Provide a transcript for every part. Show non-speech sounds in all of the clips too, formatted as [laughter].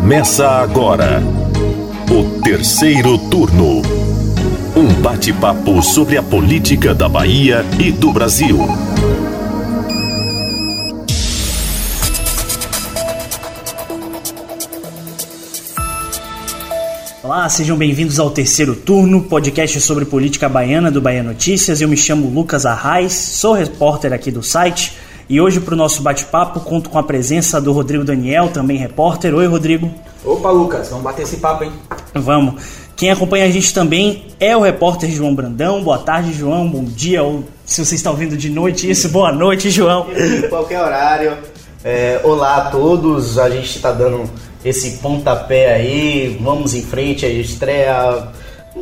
Começa agora o terceiro turno. Um bate-papo sobre a política da Bahia e do Brasil. Olá, sejam bem-vindos ao terceiro turno, podcast sobre política baiana do Bahia Notícias. Eu me chamo Lucas Arraes, sou repórter aqui do site e hoje para o nosso bate-papo conto com a presença do Rodrigo Daniel, também repórter. Oi, Rodrigo. Opa, Lucas, vamos bater esse papo, hein? Vamos. Quem acompanha a gente também é o repórter João Brandão. Boa tarde, João. Bom dia. Ou se você está ouvindo de noite, isso. Boa noite, João. Em [laughs] qualquer horário. É, olá a todos. A gente está dando esse pontapé aí. Vamos em frente. A estreia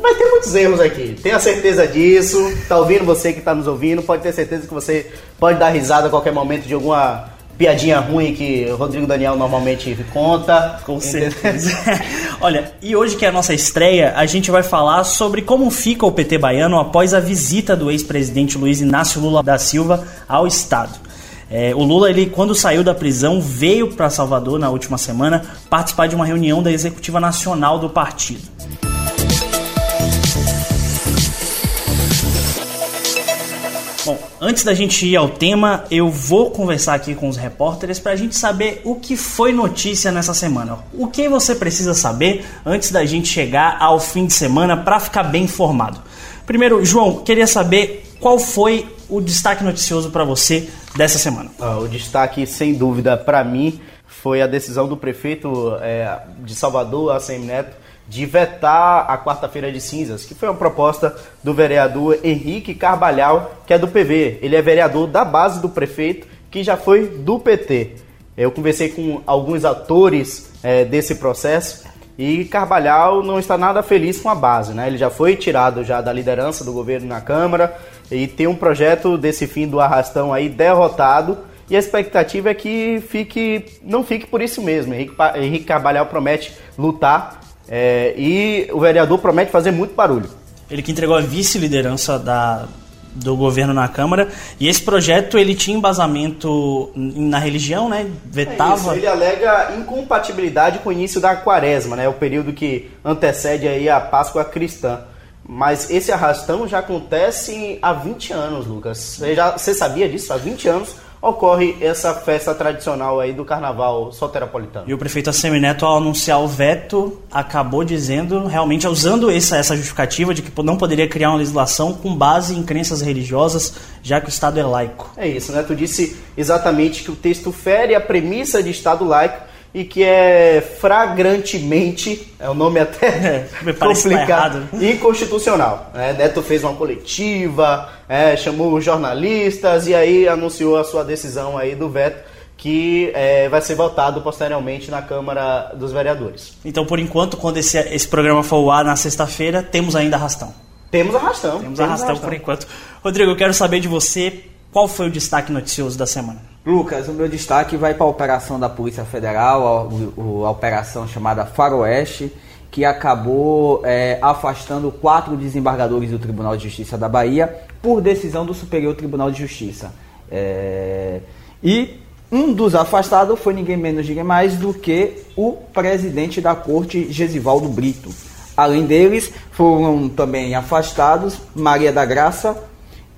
vai ter muitos erros aqui. Tenha certeza disso. Tá ouvindo você que está nos ouvindo, pode ter certeza que você pode dar risada a qualquer momento de alguma piadinha ruim que o Rodrigo Daniel normalmente conta. Com certeza. [laughs] Olha, e hoje que é a nossa estreia, a gente vai falar sobre como fica o PT baiano após a visita do ex-presidente Luiz Inácio Lula da Silva ao Estado. É, o Lula, ele, quando saiu da prisão, veio para Salvador na última semana participar de uma reunião da Executiva Nacional do partido. Antes da gente ir ao tema, eu vou conversar aqui com os repórteres para a gente saber o que foi notícia nessa semana. O que você precisa saber antes da gente chegar ao fim de semana para ficar bem informado. Primeiro, João, queria saber qual foi o destaque noticioso para você dessa semana. Ah, o destaque, sem dúvida, para mim, foi a decisão do prefeito é, de Salvador, ACM Neto, de vetar a quarta-feira de cinzas, que foi uma proposta do vereador Henrique Carvalhal, que é do PV. Ele é vereador da base do prefeito, que já foi do PT. Eu conversei com alguns atores é, desse processo e Carvalhal não está nada feliz com a base, né? Ele já foi tirado já da liderança do governo na Câmara e tem um projeto desse fim do arrastão aí derrotado. E a expectativa é que fique, não fique por isso mesmo. Henrique, Henrique Carvalhal promete lutar é, e o vereador promete fazer muito barulho. Ele que entregou a vice-liderança da, do governo na Câmara. E esse projeto ele tinha embasamento na religião, né? Vetava. É ele alega incompatibilidade com o início da quaresma, né? O período que antecede aí a Páscoa cristã. Mas esse arrastão já acontece há 20 anos, Lucas. Você, já, você sabia disso? Há 20 anos ocorre essa festa tradicional aí do carnaval soteropolitano. E o prefeito Assemineto, ao anunciar o veto, acabou dizendo, realmente usando essa, essa justificativa de que não poderia criar uma legislação com base em crenças religiosas, já que o Estado é laico. É isso, né? Tu disse exatamente que o texto fere a premissa de Estado laico e que é flagrantemente, é um nome até [laughs] é, complicado, inconstitucional. É, Neto fez uma coletiva, é, chamou jornalistas e aí anunciou a sua decisão aí do veto que é, vai ser votado posteriormente na Câmara dos Vereadores. Então, por enquanto, quando esse, esse programa for ao ar na sexta-feira, temos ainda arrastão. Temos arrastão. Temos, temos arrastão, arrastão por enquanto. Rodrigo, eu quero saber de você qual foi o destaque noticioso da semana? Lucas, o meu destaque vai para a operação da Polícia Federal, a, a, operação chamada Faroeste, que acabou é, afastando quatro desembargadores do Tribunal de Justiça da Bahia por decisão do Superior Tribunal de Justiça. É, e um dos afastados foi ninguém menos, ninguém mais do que o presidente da corte, Gesivaldo Brito. Além deles, foram também afastados Maria da Graça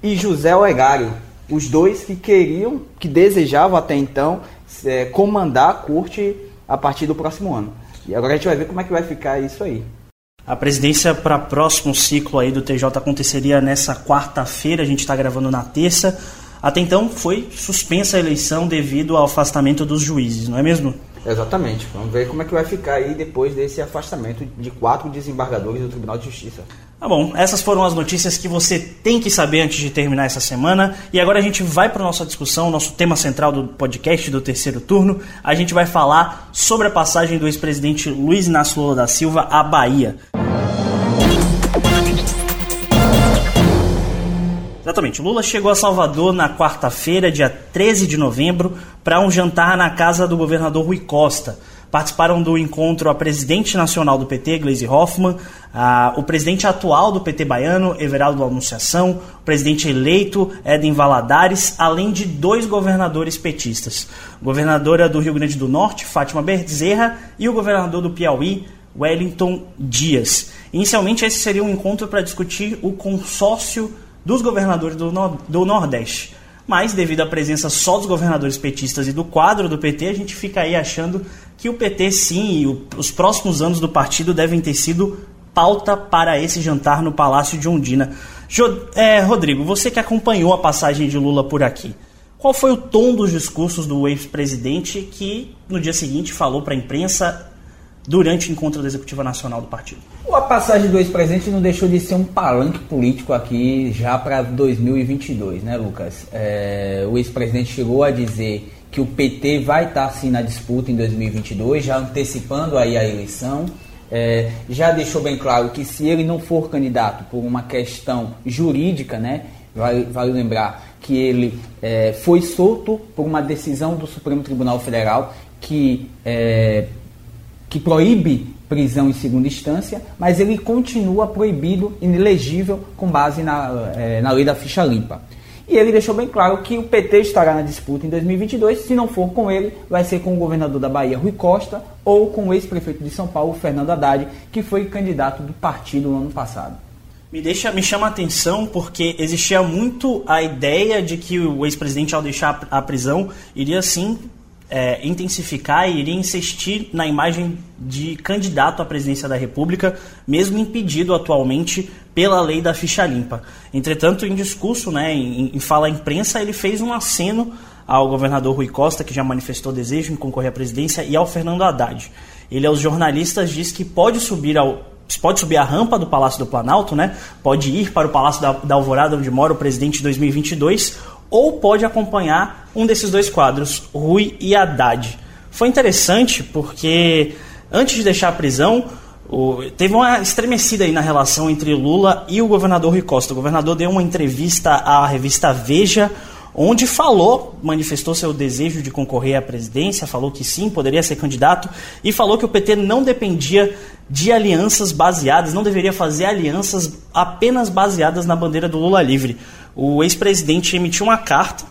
e José Olegário, os dois que queriam, que desejavam até então é, comandar a corte a partir do próximo ano. E agora a gente vai ver como é que vai ficar isso aí. A presidência para próximo ciclo aí do TJ aconteceria nessa quarta-feira, a gente está gravando na terça. Até então foi suspensa a eleição devido ao afastamento dos juízes, não é mesmo? Exatamente. Vamos ver como é que vai ficar aí depois desse afastamento de quatro desembargadores do Tribunal de Justiça. Tá bom, essas foram as notícias que você tem que saber antes de terminar essa semana. E agora a gente vai para nossa discussão, nosso tema central do podcast do terceiro turno. A gente vai falar sobre a passagem do ex-presidente Luiz Inácio Lula da Silva à Bahia. Exatamente. Lula chegou a Salvador na quarta-feira, dia 13 de novembro, para um jantar na casa do governador Rui Costa. Participaram do encontro a presidente nacional do PT, Gleisi Hoffmann, a, o presidente atual do PT baiano, Everaldo Anunciação, o presidente eleito, Eden Valadares, além de dois governadores petistas. Governadora do Rio Grande do Norte, Fátima Bezerra, e o governador do Piauí, Wellington Dias. Inicialmente, esse seria um encontro para discutir o consórcio dos governadores do, no do Nordeste mas devido à presença só dos governadores petistas e do quadro do PT, a gente fica aí achando que o PT sim e o, os próximos anos do partido devem ter sido pauta para esse jantar no Palácio de Ondina. Jo, é, Rodrigo, você que acompanhou a passagem de Lula por aqui, qual foi o tom dos discursos do ex-presidente que no dia seguinte falou para a imprensa durante o encontro da Executiva Nacional do partido? A passagem do ex-presidente não deixou de ser um palanque político aqui já para 2022, né, Lucas? É, o ex-presidente chegou a dizer que o PT vai estar sim na disputa em 2022, já antecipando aí a eleição. É, já deixou bem claro que se ele não for candidato por uma questão jurídica, né, vale, vale lembrar que ele é, foi solto por uma decisão do Supremo Tribunal Federal que é, que proíbe prisão em segunda instância, mas ele continua proibido, inelegível, com base na, é, na lei da ficha limpa. E ele deixou bem claro que o PT estará na disputa em 2022, se não for com ele, vai ser com o governador da Bahia, Rui Costa, ou com o ex-prefeito de São Paulo, Fernando Haddad, que foi candidato do partido no ano passado. Me deixa, me chama a atenção porque existia muito a ideia de que o ex-presidente, ao deixar a prisão, iria sim é, intensificar e iria insistir na imagem de candidato à presidência da República, mesmo impedido atualmente pela lei da ficha limpa. Entretanto, em discurso, né, em, em fala à imprensa, ele fez um aceno ao governador Rui Costa, que já manifestou desejo em concorrer à presidência, e ao Fernando Haddad. Ele aos jornalistas diz que pode subir ao pode subir a rampa do Palácio do Planalto, né? Pode ir para o Palácio da, da Alvorada, onde mora o presidente em 2022, ou pode acompanhar um desses dois quadros, Rui e Haddad. Foi interessante porque antes de deixar a prisão, teve uma estremecida aí na relação entre Lula e o governador Rui Costa. O governador deu uma entrevista à revista Veja, onde falou, manifestou seu desejo de concorrer à presidência, falou que sim, poderia ser candidato e falou que o PT não dependia de alianças baseadas, não deveria fazer alianças apenas baseadas na bandeira do Lula livre o ex-presidente emitiu uma carta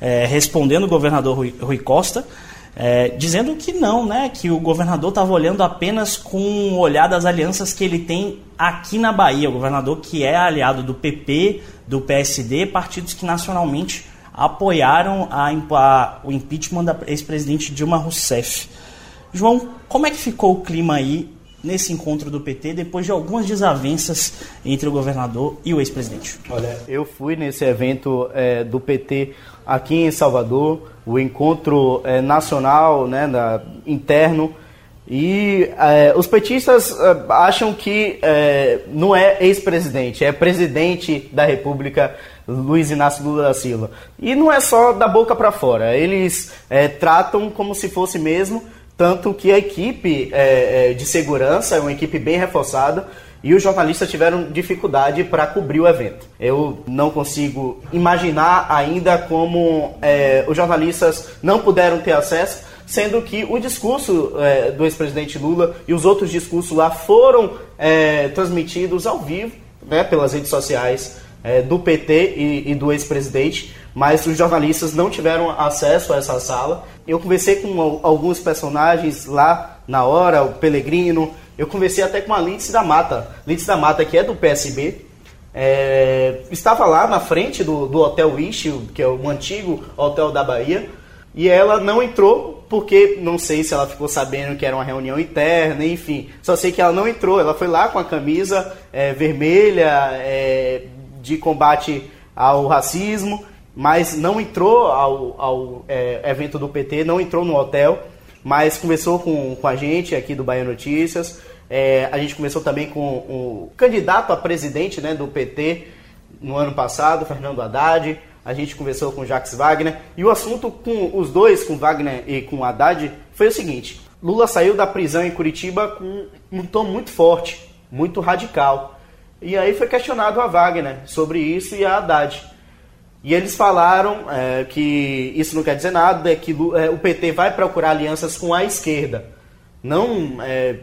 é, respondendo o governador Rui, Rui Costa, é, dizendo que não, né, que o governador estava olhando apenas com o olhar das alianças que ele tem aqui na Bahia. O governador que é aliado do PP, do PSD, partidos que nacionalmente apoiaram a, a, o impeachment da ex-presidente Dilma Rousseff. João, como é que ficou o clima aí nesse encontro do PT depois de algumas desavenças entre o governador e o ex-presidente? Olha, eu fui nesse evento é, do PT aqui em Salvador, o encontro é, nacional, né, da, interno, e é, os petistas é, acham que é, não é ex-presidente, é presidente da República Luiz Inácio Lula da Silva. E não é só da boca para fora, eles é, tratam como se fosse mesmo tanto que a equipe é, é, de segurança é uma equipe bem reforçada e os jornalistas tiveram dificuldade para cobrir o evento. Eu não consigo imaginar ainda como é, os jornalistas não puderam ter acesso, sendo que o discurso é, do ex-presidente Lula e os outros discursos lá foram é, transmitidos ao vivo né, pelas redes sociais é, do PT e, e do ex-presidente mas os jornalistas não tiveram acesso a essa sala. Eu conversei com alguns personagens lá na hora, o Pelegrino, eu conversei até com a Lindsay da Mata, Lindsay da Mata que é do PSB, é, estava lá na frente do, do Hotel Wish, que é o antigo hotel da Bahia, e ela não entrou porque não sei se ela ficou sabendo que era uma reunião interna, enfim. Só sei que ela não entrou. Ela foi lá com a camisa é, vermelha é, de combate ao racismo mas não entrou ao, ao é, evento do PT, não entrou no hotel, mas conversou com, com a gente aqui do Bahia Notícias. É, a gente conversou também com o candidato a presidente né, do PT no ano passado, Fernando Haddad. A gente conversou com o Jacques Wagner. E o assunto com os dois, com Wagner e com Haddad, foi o seguinte: Lula saiu da prisão em Curitiba com um tom muito forte, muito radical. E aí foi questionado a Wagner sobre isso e a Haddad. E eles falaram é, que isso não quer dizer nada, é que é, o PT vai procurar alianças com a esquerda. não é,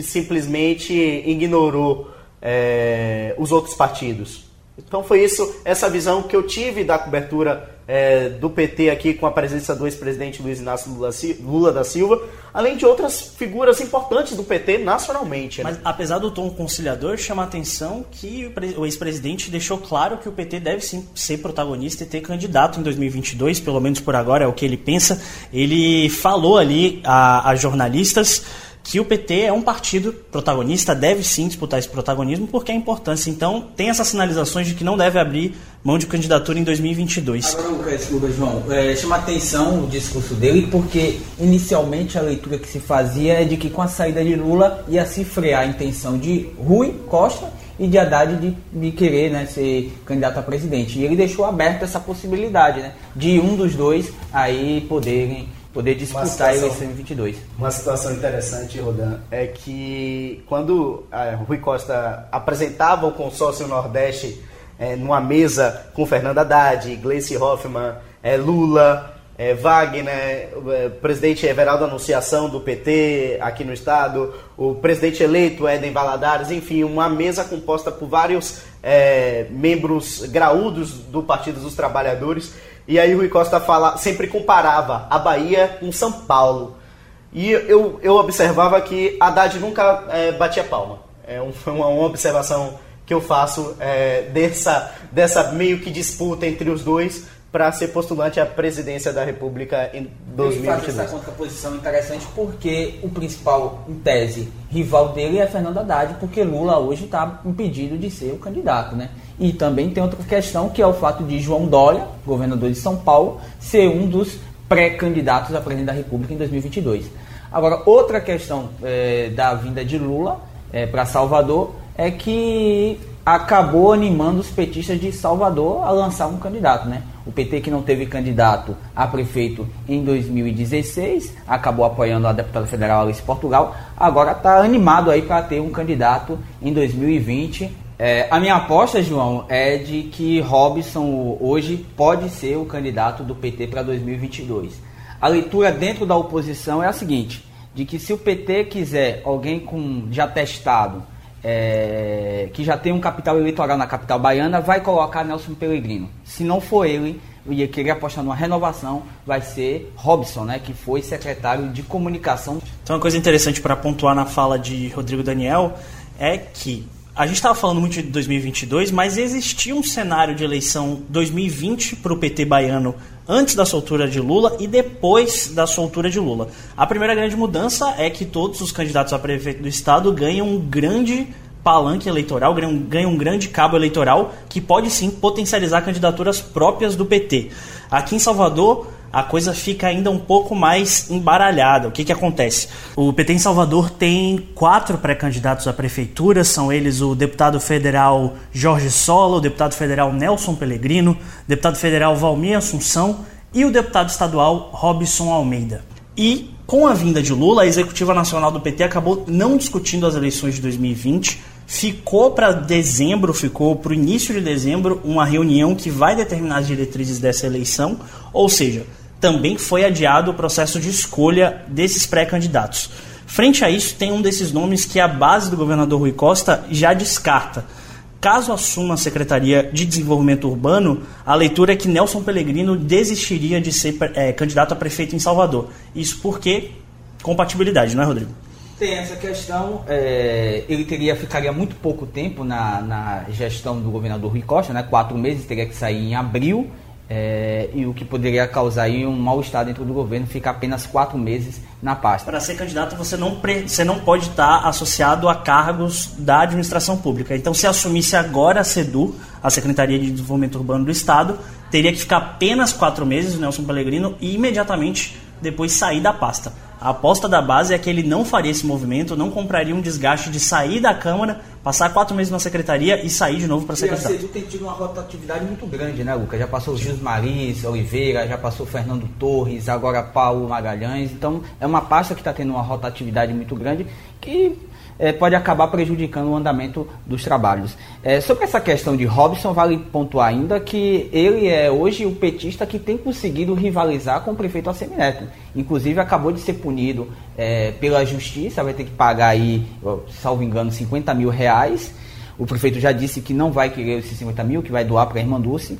simplesmente ignorou é, os outros partidos. Então foi isso, essa visão que eu tive da cobertura é, do PT aqui com a presença do ex-presidente Luiz Inácio Lula, Lula, da Silva, além de outras figuras importantes do PT nacionalmente. Né? Mas apesar do tom conciliador, chama a atenção que o ex-presidente deixou claro que o PT deve sim ser protagonista e ter candidato em 2022, pelo menos por agora é o que ele pensa. Ele falou ali a, a jornalistas que o PT é um partido protagonista, deve sim disputar esse protagonismo, porque é importância. Então, tem essas sinalizações de que não deve abrir mão de candidatura em 2022. Agora, Lucas João, é, chama atenção o discurso dele, porque inicialmente a leitura que se fazia é de que com a saída de Lula ia se frear a intenção de Rui Costa e de Haddad de, de querer né, ser candidato a presidente. E ele deixou aberta essa possibilidade né, de um dos dois aí poderem poder disputar a eleição em 22. Uma situação interessante, Rodan, é que quando a Rui Costa apresentava o consórcio Nordeste é, numa mesa com Fernando Haddad, Gleice Hoffmann, é, Lula, é, Wagner, é, presidente Everaldo Anunciação do PT aqui no estado, o presidente eleito Eden Valadares, enfim, uma mesa composta por vários membros graúdos do Partido dos Trabalhadores e aí Rui Costa fala, sempre comparava a Bahia com São Paulo. E eu, eu observava que Haddad nunca é, batia palma. É um, [laughs] uma, uma observação que eu faço é, dessa, dessa meio que disputa entre os dois para ser postulante à presidência da República em 2022. Ele essa contraposição interessante porque o principal, em tese, rival dele é Fernando Haddad, porque Lula hoje está impedido de ser o candidato, né? E também tem outra questão que é o fato de João Dória, governador de São Paulo, ser um dos pré-candidatos a presidente da República em 2022. Agora, outra questão é, da vinda de Lula é, para Salvador é que acabou animando os petistas de Salvador a lançar um candidato, né? O PT que não teve candidato a prefeito em 2016, acabou apoiando a deputada federal Alice Portugal, agora está animado aí para ter um candidato em 2020. É, a minha aposta, João, é de que Robson hoje pode ser o candidato do PT para 2022. A leitura dentro da oposição é a seguinte, de que se o PT quiser alguém com já testado, é, que já tem um capital eleitoral na capital baiana, vai colocar Nelson Pellegrino. Se não for ele, ia querer apostar numa renovação, vai ser Robson, né, que foi secretário de comunicação. Então, uma coisa interessante para pontuar na fala de Rodrigo Daniel é que a gente estava falando muito de 2022, mas existia um cenário de eleição 2020 para o PT baiano antes da soltura de Lula e depois da soltura de Lula. A primeira grande mudança é que todos os candidatos a prefeito do estado ganham um grande palanque eleitoral, ganham, um grande cabo eleitoral que pode sim potencializar candidaturas próprias do PT. Aqui em Salvador, a coisa fica ainda um pouco mais embaralhada. O que, que acontece? O PT em Salvador tem quatro pré-candidatos à prefeitura, são eles o deputado federal Jorge Sola, o deputado federal Nelson Pellegrino, o deputado federal Valmir Assunção e o deputado estadual Robson Almeida. E com a vinda de Lula, a executiva nacional do PT acabou não discutindo as eleições de 2020, ficou para dezembro, ficou para o início de dezembro, uma reunião que vai determinar as diretrizes dessa eleição, ou seja, também foi adiado o processo de escolha desses pré-candidatos. Frente a isso, tem um desses nomes que a base do governador Rui Costa já descarta. Caso assuma a Secretaria de Desenvolvimento Urbano, a leitura é que Nelson Pellegrino desistiria de ser é, candidato a prefeito em Salvador. Isso porque compatibilidade, não é, Rodrigo? Tem essa questão, é, ele teria ficaria muito pouco tempo na, na gestão do governador Rui Costa, né? quatro meses, teria que sair em abril é, e o que poderia causar aí um mal-estar dentro do governo, fica apenas quatro meses na pasta. Para ser candidato, você não, você não pode estar associado a cargos da administração pública. Então, se assumisse agora a SEDU, a Secretaria de Desenvolvimento Urbano do Estado, teria que ficar apenas quatro meses, Nelson Pellegrino, e imediatamente depois sair da pasta. A aposta da base é que ele não faria esse movimento, não compraria um desgaste de sair da Câmara, passar quatro meses na secretaria e sair de novo para a secretaria. E a CEDU tem tido uma rotatividade muito grande, né, Lucas? Já passou o Gil Maris, Oliveira, já passou o Fernando Torres, agora Paulo Magalhães. Então, é uma pasta que está tendo uma rotatividade muito grande que é, pode acabar prejudicando o andamento dos trabalhos. É, sobre essa questão de Robson, vale pontuar ainda que ele é hoje o petista que tem conseguido rivalizar com o prefeito Assemineto. Inclusive acabou de ser punido é, pela justiça, vai ter que pagar aí, salvo engano, 50 mil reais. O prefeito já disse que não vai querer esses 50 mil, que vai doar para a irmã Dulce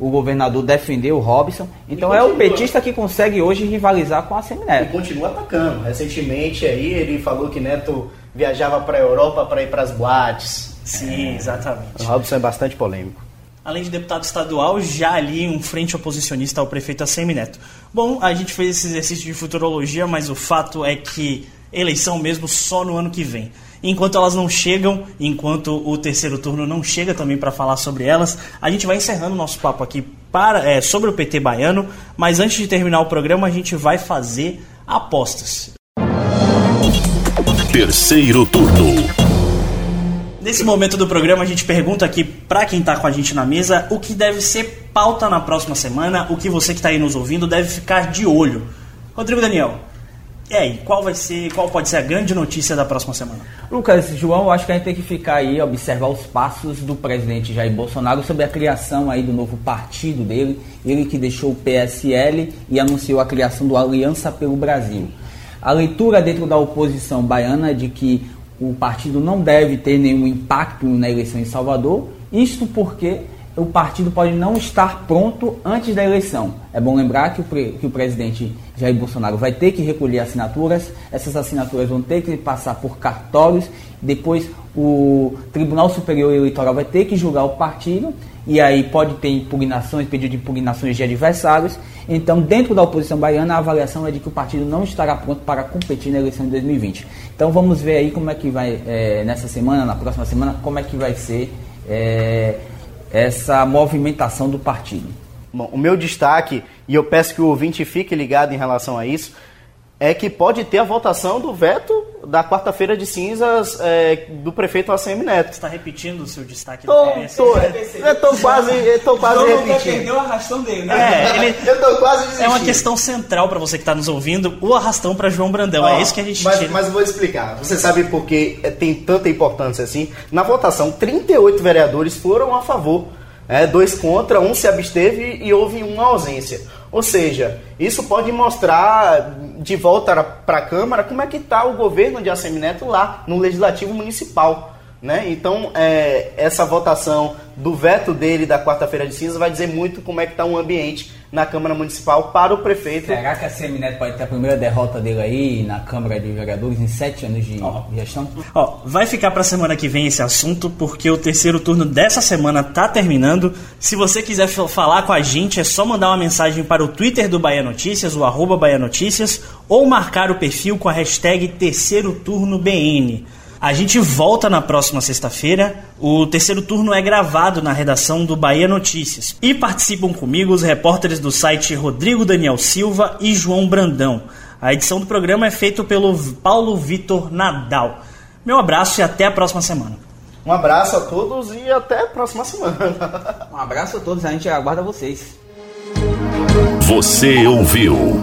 o governador defendeu o Robson. Então é o petista que consegue hoje rivalizar com a Semineto. E continua atacando. Recentemente aí ele falou que Neto viajava para a Europa para ir para as boates. Sim, exatamente. O Robson é bastante polêmico. Além de deputado estadual, já ali um frente oposicionista ao prefeito Assemineto. Bom, a gente fez esse exercício de futurologia, mas o fato é que eleição mesmo só no ano que vem. Enquanto elas não chegam, enquanto o terceiro turno não chega também para falar sobre elas, a gente vai encerrando o nosso papo aqui para, é, sobre o PT baiano, mas antes de terminar o programa, a gente vai fazer apostas. Terceiro turno. Nesse momento do programa, a gente pergunta aqui para quem está com a gente na mesa o que deve ser pauta na próxima semana, o que você que está aí nos ouvindo deve ficar de olho. Rodrigo Daniel, e aí, qual vai ser, qual pode ser a grande notícia da próxima semana? Lucas, João, eu acho que a gente tem que ficar aí, observar os passos do presidente Jair Bolsonaro sobre a criação aí do novo partido dele, ele que deixou o PSL e anunciou a criação do Aliança pelo Brasil. A leitura dentro da oposição baiana é de que o partido não deve ter nenhum impacto na eleição em Salvador, isto porque o partido pode não estar pronto antes da eleição. É bom lembrar que o, que o presidente Jair Bolsonaro vai ter que recolher assinaturas, essas assinaturas vão ter que passar por cartórios, depois o Tribunal Superior Eleitoral vai ter que julgar o partido, e aí pode ter impugnações, pedido de impugnações de adversários, então, dentro da oposição baiana, a avaliação é de que o partido não estará pronto para competir na eleição de 2020. Então, vamos ver aí como é que vai, é, nessa semana, na próxima semana, como é que vai ser é, essa movimentação do partido. Bom, o meu destaque, e eu peço que o ouvinte fique ligado em relação a isso, é que pode ter a votação do veto da quarta-feira de cinzas é, do prefeito ACM Neto. Você está repetindo o seu destaque tô, do PS? Tô, eu tô quase, eu tô quase João repetindo. perdeu o arrastão dele, né? É, ele, [laughs] eu tô quase desistindo. É uma questão central para você que está nos ouvindo, o arrastão para João Brandão. Oh, é isso que a gente mas, tira. Mas eu vou explicar. Você sabe por que tem tanta importância assim? Na votação, 38 vereadores foram a favor. É, dois contra, um se absteve e houve uma ausência. Ou seja, isso pode mostrar de volta para a Câmara como é que está o governo de Assemineto lá no Legislativo Municipal. Né? Então, é, essa votação do veto dele da quarta-feira de cinza vai dizer muito como é que está o ambiente na Câmara Municipal para o prefeito. Será que a Semineto pode ter a primeira derrota dele aí na Câmara de Vereadores em sete anos de oh. gestão? Ó, oh, vai ficar para a semana que vem esse assunto, porque o terceiro turno dessa semana está terminando. Se você quiser falar com a gente, é só mandar uma mensagem para o Twitter do Bahia Notícias, o arroba Bahia Notícias, ou marcar o perfil com a hashtag terceiro turno BN. A gente volta na próxima sexta-feira. O terceiro turno é gravado na redação do Bahia Notícias. E participam comigo os repórteres do site Rodrigo Daniel Silva e João Brandão. A edição do programa é feita pelo Paulo Vitor Nadal. Meu abraço e até a próxima semana. Um abraço a todos e até a próxima semana. um abraço a todos, a gente aguarda vocês. Você ouviu